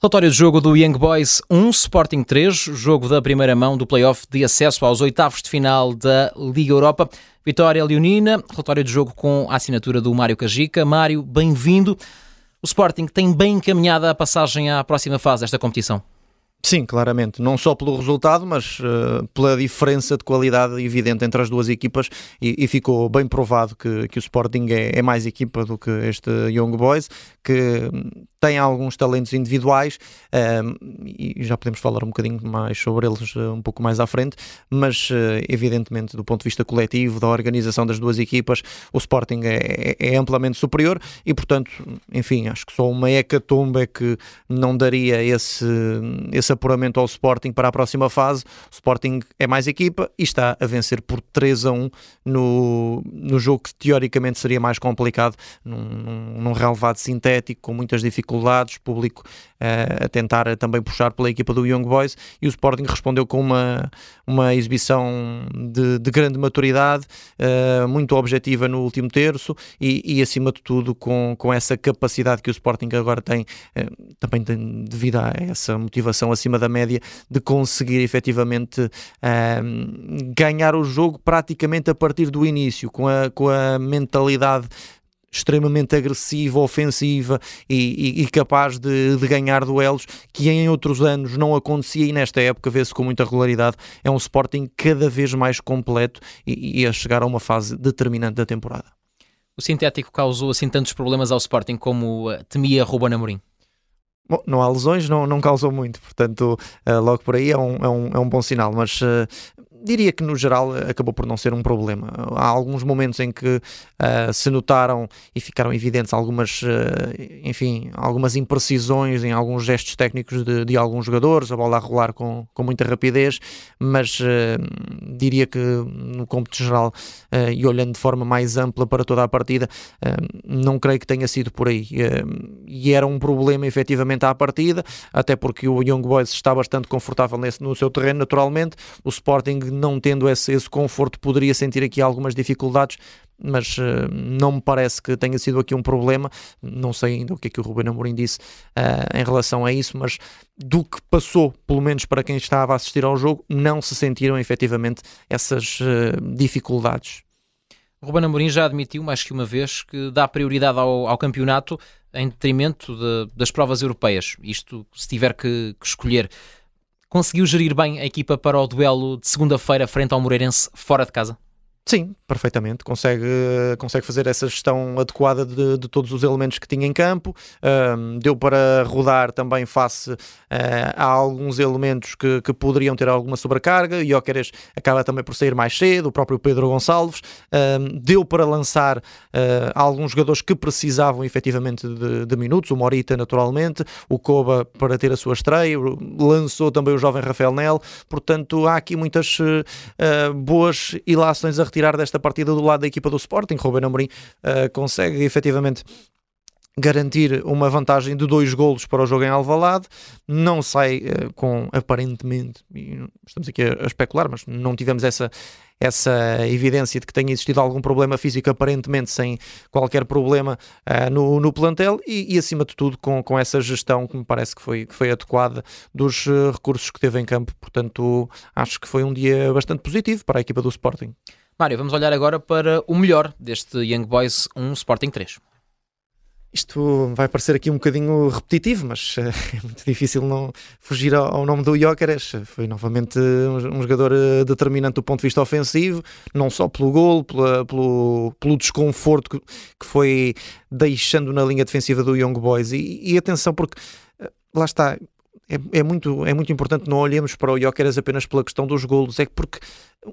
Relatório de jogo do Young Boys 1, Sporting 3, jogo da primeira mão do play-off de acesso aos oitavos de final da Liga Europa. Vitória Leonina, relatório de jogo com a assinatura do Mário Cajica. Mário, bem-vindo. O Sporting tem bem encaminhada a passagem à próxima fase desta competição. Sim, claramente. Não só pelo resultado, mas uh, pela diferença de qualidade evidente entre as duas equipas e, e ficou bem provado que, que o Sporting é, é, mais equipa do que este Young Boys, que tem alguns talentos individuais uh, e já podemos falar um bocadinho mais sobre eles uh, um pouco mais à frente, mas evidentemente do ponto de vista coletivo, da organização das duas equipas, o Sporting é, é, é amplamente superior e portanto, enfim, acho que só uma hecatombe é que não daria esse, esse esse apuramento ao Sporting para a próxima fase. O Sporting é mais equipa e está a vencer por 3 a 1 no, no jogo que teoricamente seria mais complicado, num, num, num relevado sintético, com muitas dificuldades, público a tentar também puxar pela equipa do Young Boys e o Sporting respondeu com uma, uma exibição de, de grande maturidade, uh, muito objetiva no último terço e, e, acima de tudo com, com essa capacidade que o Sporting agora tem, uh, também tem, devido a essa motivação acima da média de conseguir efetivamente ganhar o jogo praticamente a partir do início, com a, com a mentalidade extremamente agressiva, ofensiva e, e, e capaz de, de, ganhar duelos que em outros anos não acontecia e nesta época vê-se com muita regularidade. É um Sporting cada vez mais completo e, e a chegar a uma fase determinante da temporada. O sintético causou assim tantos problemas ao Sporting como uh, temia Ruben Amorim? Bom, não há lesões, não, não causou muito, portanto, uh, logo por aí é um, é um, é um bom sinal. Mas uh, diria que no geral acabou por não ser um problema. Há alguns momentos em que uh, se notaram e ficaram evidentes algumas, uh, enfim, algumas imprecisões em alguns gestos técnicos de, de, alguns jogadores, a bola a rolar com, com muita rapidez, mas uh, diria que no cômputo geral e olhando de forma mais ampla para toda a partida, não creio que tenha sido por aí. e era um problema efetivamente à partida, até porque o Young Boys está bastante confortável nesse, no seu terreno, naturalmente. O Sporting não tendo esse, esse conforto, poderia sentir aqui algumas dificuldades, mas uh, não me parece que tenha sido aqui um problema. Não sei ainda o que é que o Ruben Amorim disse uh, em relação a isso, mas do que passou, pelo menos para quem estava a assistir ao jogo, não se sentiram efetivamente essas uh, dificuldades. Ruben Amorim já admitiu mais que uma vez que dá prioridade ao, ao campeonato em detrimento de, das provas europeias. Isto se tiver que, que escolher conseguiu gerir bem a equipa para o duelo de segunda-feira frente ao Moreirense fora de casa? Sim, perfeitamente. Consegue, consegue fazer essa gestão adequada de, de todos os elementos que tinha em campo. Um, deu para rodar também face uh, a alguns elementos que, que poderiam ter alguma sobrecarga. Jóqueres acaba também por sair mais cedo, o próprio Pedro Gonçalves. Um, deu para lançar uh, alguns jogadores que precisavam efetivamente de, de, minutos. O Morita, naturalmente. O Koba para ter a sua estreia. Lançou também o jovem Rafael Nel. Portanto, há aqui muitas uh, boas ilações a retirar tirar desta partida do lado da equipa do Sporting. Ruben Amorim uh, consegue efetivamente garantir uma vantagem de dois golos para o jogo em Alvalade, não sai uh, com aparentemente, estamos aqui a, a, especular, mas não tivemos essa essa evidência de que tenha existido algum problema físico, aparentemente sem qualquer problema uh, no, no plantel, e, e, acima de tudo com, com essa gestão que me parece que foi, que foi adequada dos recursos que teve em campo. Portanto, acho que foi um dia bastante positivo para a equipa do Sporting. Mário, vamos olhar agora para o melhor deste Young Boys 1 Sporting 3. Isto vai parecer aqui um bocadinho repetitivo, mas uh, é muito difícil não fugir ao, nome do Jóqueres. Foi novamente um, jogador uh, determinante do ponto de vista ofensivo, não só pelo gol, pelo, pelo desconforto que, foi deixando na linha defensiva do Young Boys. E, e atenção, porque uh, lá está, é, é, muito, é muito importante não olhemos para o Jóqueres apenas pela questão dos golos, é porque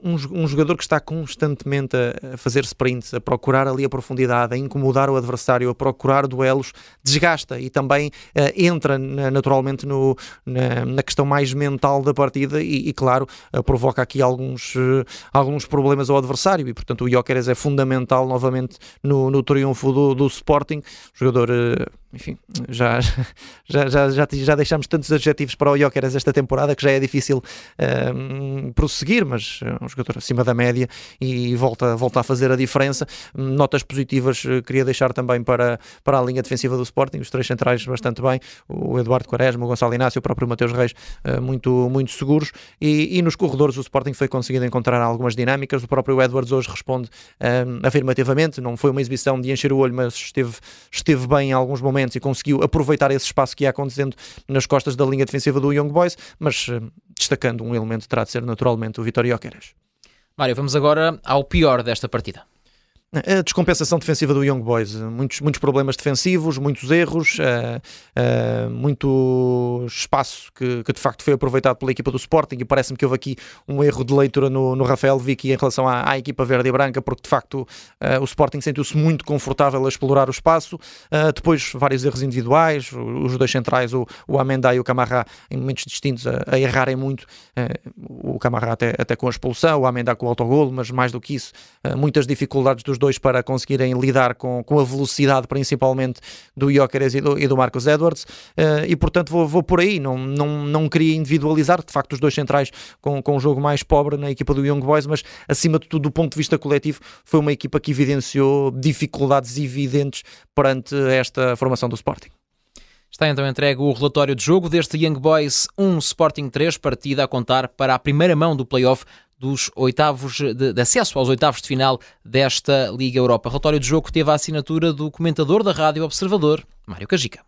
um, um jogador que está constantemente a, a, fazer sprints, a procurar ali a profundidade, a incomodar o adversário, a procurar duelos, desgasta e também uh, entra na, naturalmente no, na, na, questão mais mental da partida e, e claro, uh, provoca aqui alguns, uh, alguns problemas ao adversário. E portanto o Jóqueres é fundamental novamente no, no triunfo do, do Sporting, jogador enfim, já, já, já, já, já deixámos tantos adjetivos para o Jóqueres esta temporada que já é difícil um, prosseguir, mas é um jogador acima da média e volta, volta a fazer a diferença. Notas positivas eh, queria deixar também para, para a linha defensiva do Sporting, os três centrais bastante bem, o Eduardo Quaresma, o Gonçalo Inácio, o próprio Mateus Reis, uh, muito, muito seguros, e, e, nos corredores o Sporting foi conseguindo encontrar algumas dinâmicas, o próprio Edwards hoje responde um, afirmativamente, não foi uma exibição de encher o olho, mas esteve, esteve bem em alguns momentos momentos e conseguiu aproveitar esse espaço que ia acontecendo nas costas da linha defensiva do Young Boys, mas uh, destacando um elemento terá de ser naturalmente o Vitório Jóqueres. Mário, vamos agora ao pior desta partida. A descompensação defensiva do Young Boys, muitos, muitos problemas defensivos, muitos erros, uh, uh, muito espaço que, que, de facto foi aproveitado pela equipa do Sporting e parece-me que houve aqui um erro de leitura no, no Rafael Vicky em relação à, à, equipa verde e branca, porque de facto uh, o Sporting sentiu-se muito confortável a explorar o espaço, depois vários erros individuais, os dois centrais, o, o Amenda e o Camarra, em momentos distintos a, a errarem muito, o Camarra até, até com a expulsão, o Amenda com o autogolo, mas mais do que isso, muitas dificuldades dos dois dois para conseguirem lidar com, com a velocidade, principalmente do Jóqueres e do, e do Marcos Edwards, uh, e portanto vou, vou por aí, não, não, não queria individualizar, de facto, os dois centrais com, com um jogo mais pobre na equipa do Young Boys, mas acima de tudo, do ponto de vista coletivo, foi uma equipa que evidenciou dificuldades evidentes perante esta formação do Sporting. Está então entregue o relatório de jogo deste Young Boys 1 Sporting 3, partida a contar para a primeira mão do playoff dos oitavos de, de, acesso aos oitavos de final desta Liga Europa. Relatório de jogo teve a assinatura do comentador da Rádio Observador, Mário Cajica.